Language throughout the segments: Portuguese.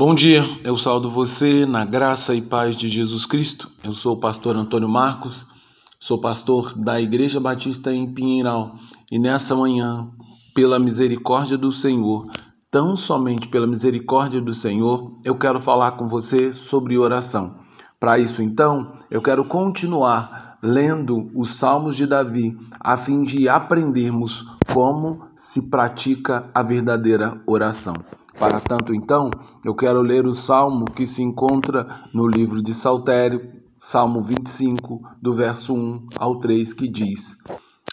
Bom dia, eu saldo você na graça e paz de Jesus Cristo. Eu sou o pastor Antônio Marcos, sou pastor da Igreja Batista em Pinheiral e nessa manhã, pela misericórdia do Senhor, tão somente pela misericórdia do Senhor, eu quero falar com você sobre oração. Para isso, então, eu quero continuar lendo os Salmos de Davi, a fim de aprendermos como se pratica a verdadeira oração. Para tanto, então, eu quero ler o salmo que se encontra no livro de Saltério, Salmo 25, do verso 1 ao 3, que diz: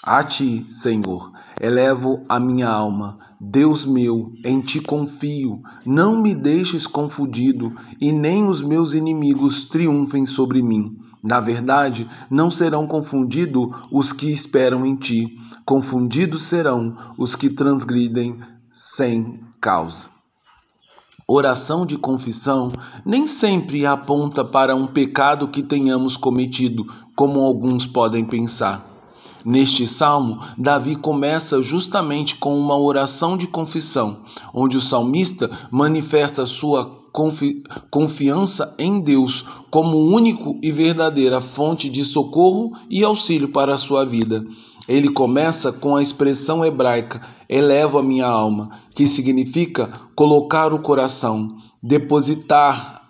A ti, Senhor, elevo a minha alma. Deus meu, em ti confio. Não me deixes confundido, e nem os meus inimigos triunfem sobre mim. Na verdade, não serão confundidos os que esperam em ti. Confundidos serão os que transgridem sem causa. Oração de confissão nem sempre aponta para um pecado que tenhamos cometido, como alguns podem pensar. Neste salmo, Davi começa justamente com uma oração de confissão, onde o salmista manifesta sua confi confiança em Deus como único e verdadeira fonte de socorro e auxílio para a sua vida. Ele começa com a expressão hebraica elevo a minha alma, que significa colocar o coração, depositar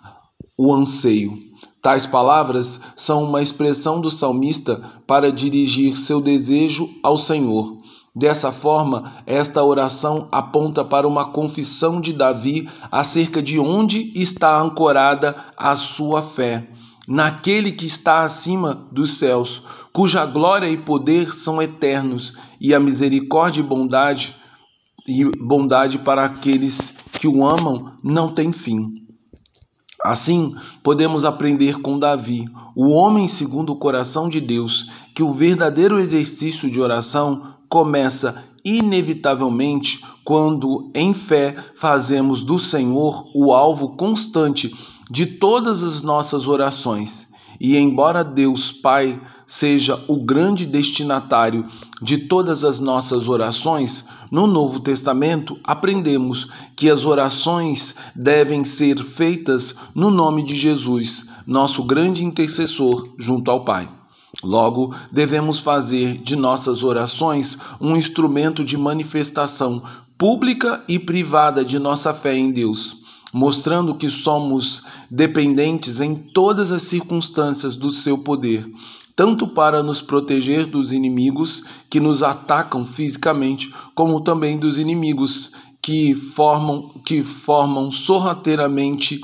o anseio. Tais palavras são uma expressão do salmista para dirigir seu desejo ao Senhor. Dessa forma, esta oração aponta para uma confissão de Davi acerca de onde está ancorada a sua fé, naquele que está acima dos céus, cuja glória e poder são eternos, e a misericórdia e bondade e bondade para aqueles que o amam não tem fim. Assim, podemos aprender com Davi, o homem segundo o coração de Deus, que o verdadeiro exercício de oração começa inevitavelmente quando, em fé, fazemos do Senhor o alvo constante de todas as nossas orações. E embora Deus Pai seja o grande destinatário de todas as nossas orações, no Novo Testamento aprendemos que as orações devem ser feitas no nome de Jesus, nosso grande intercessor junto ao Pai. Logo, devemos fazer de nossas orações um instrumento de manifestação pública e privada de nossa fé em Deus mostrando que somos dependentes em todas as circunstâncias do seu poder, tanto para nos proteger dos inimigos que nos atacam fisicamente, como também dos inimigos que formam que formam sorrateiramente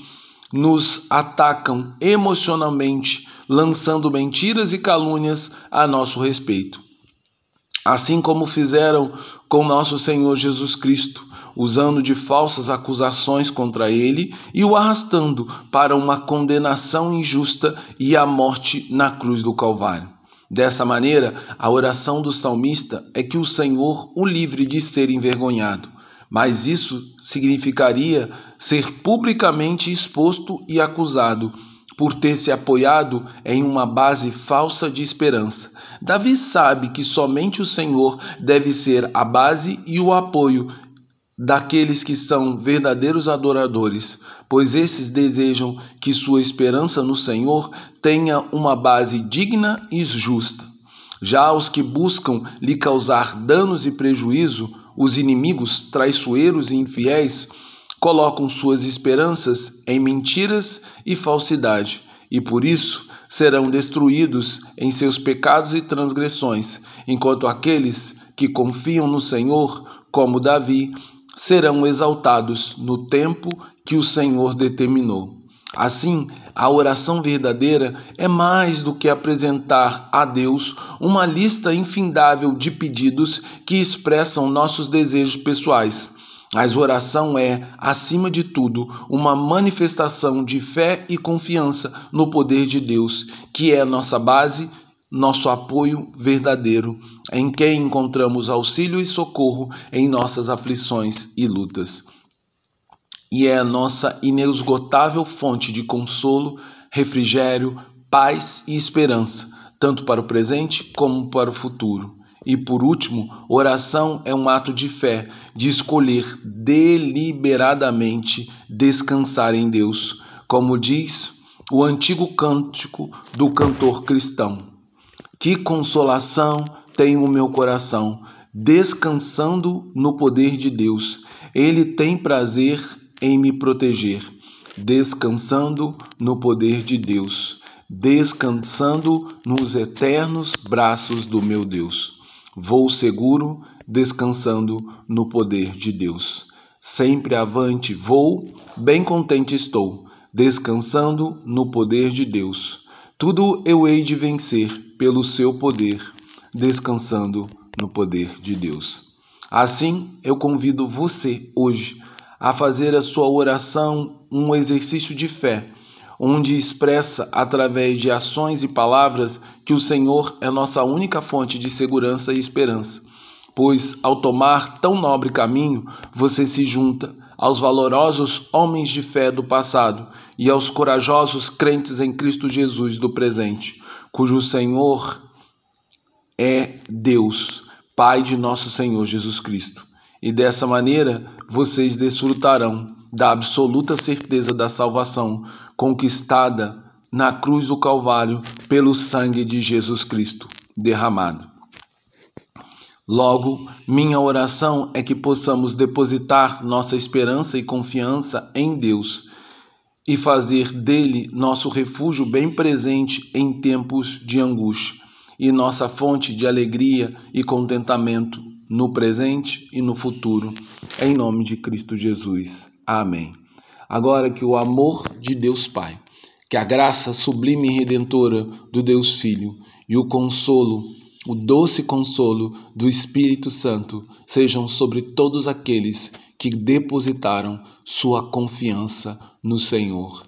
nos atacam emocionalmente, lançando mentiras e calúnias a nosso respeito. Assim como fizeram com nosso Senhor Jesus Cristo, usando de falsas acusações contra ele e o arrastando para uma condenação injusta e a morte na cruz do Calvário. Dessa maneira, a oração do salmista é que o Senhor o livre de ser envergonhado. Mas isso significaria ser publicamente exposto e acusado por ter se apoiado em uma base falsa de esperança. Davi sabe que somente o Senhor deve ser a base e o apoio daqueles que são verdadeiros adoradores, pois esses desejam que sua esperança no Senhor tenha uma base digna e justa. Já os que buscam lhe causar danos e prejuízo, os inimigos traiçoeiros e infiéis, colocam suas esperanças em mentiras e falsidade, e por isso serão destruídos em seus pecados e transgressões, enquanto aqueles que confiam no Senhor, como Davi, serão exaltados no tempo que o Senhor determinou. Assim, a oração verdadeira é mais do que apresentar a Deus uma lista infindável de pedidos que expressam nossos desejos pessoais. Mas oração é, acima de tudo, uma manifestação de fé e confiança no poder de Deus, que é nossa base nosso apoio verdadeiro, em quem encontramos auxílio e socorro em nossas aflições e lutas. E é a nossa inesgotável fonte de consolo, refrigério, paz e esperança, tanto para o presente como para o futuro. E por último, oração é um ato de fé, de escolher deliberadamente descansar em Deus, como diz o antigo cântico do cantor cristão. Que consolação tem o meu coração, descansando no poder de Deus. Ele tem prazer em me proteger, descansando no poder de Deus, descansando nos eternos braços do meu Deus. Vou seguro, descansando no poder de Deus. Sempre avante vou, bem contente estou, descansando no poder de Deus. Tudo eu hei de vencer pelo seu poder, descansando no poder de Deus. Assim, eu convido você hoje a fazer a sua oração um exercício de fé, onde expressa através de ações e palavras que o Senhor é nossa única fonte de segurança e esperança pois ao tomar tão nobre caminho, você se junta aos valorosos homens de fé do passado e aos corajosos crentes em Cristo Jesus do presente, cujo Senhor é Deus, Pai de nosso Senhor Jesus Cristo. E dessa maneira vocês desfrutarão da absoluta certeza da salvação conquistada na cruz do Calvário pelo sangue de Jesus Cristo derramado. Logo, minha oração é que possamos depositar nossa esperança e confiança em Deus e fazer dele nosso refúgio bem presente em tempos de angústia e nossa fonte de alegria e contentamento no presente e no futuro. Em nome de Cristo Jesus. Amém. Agora que o amor de Deus Pai, que a graça sublime e redentora do Deus Filho e o consolo o doce consolo do Espírito Santo sejam sobre todos aqueles que depositaram sua confiança no Senhor.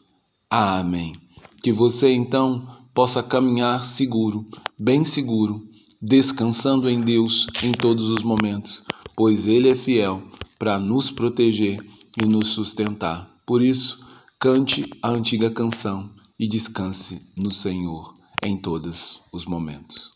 Amém. Que você então possa caminhar seguro, bem seguro, descansando em Deus em todos os momentos, pois Ele é fiel para nos proteger e nos sustentar. Por isso, cante a antiga canção e descanse no Senhor em todos os momentos.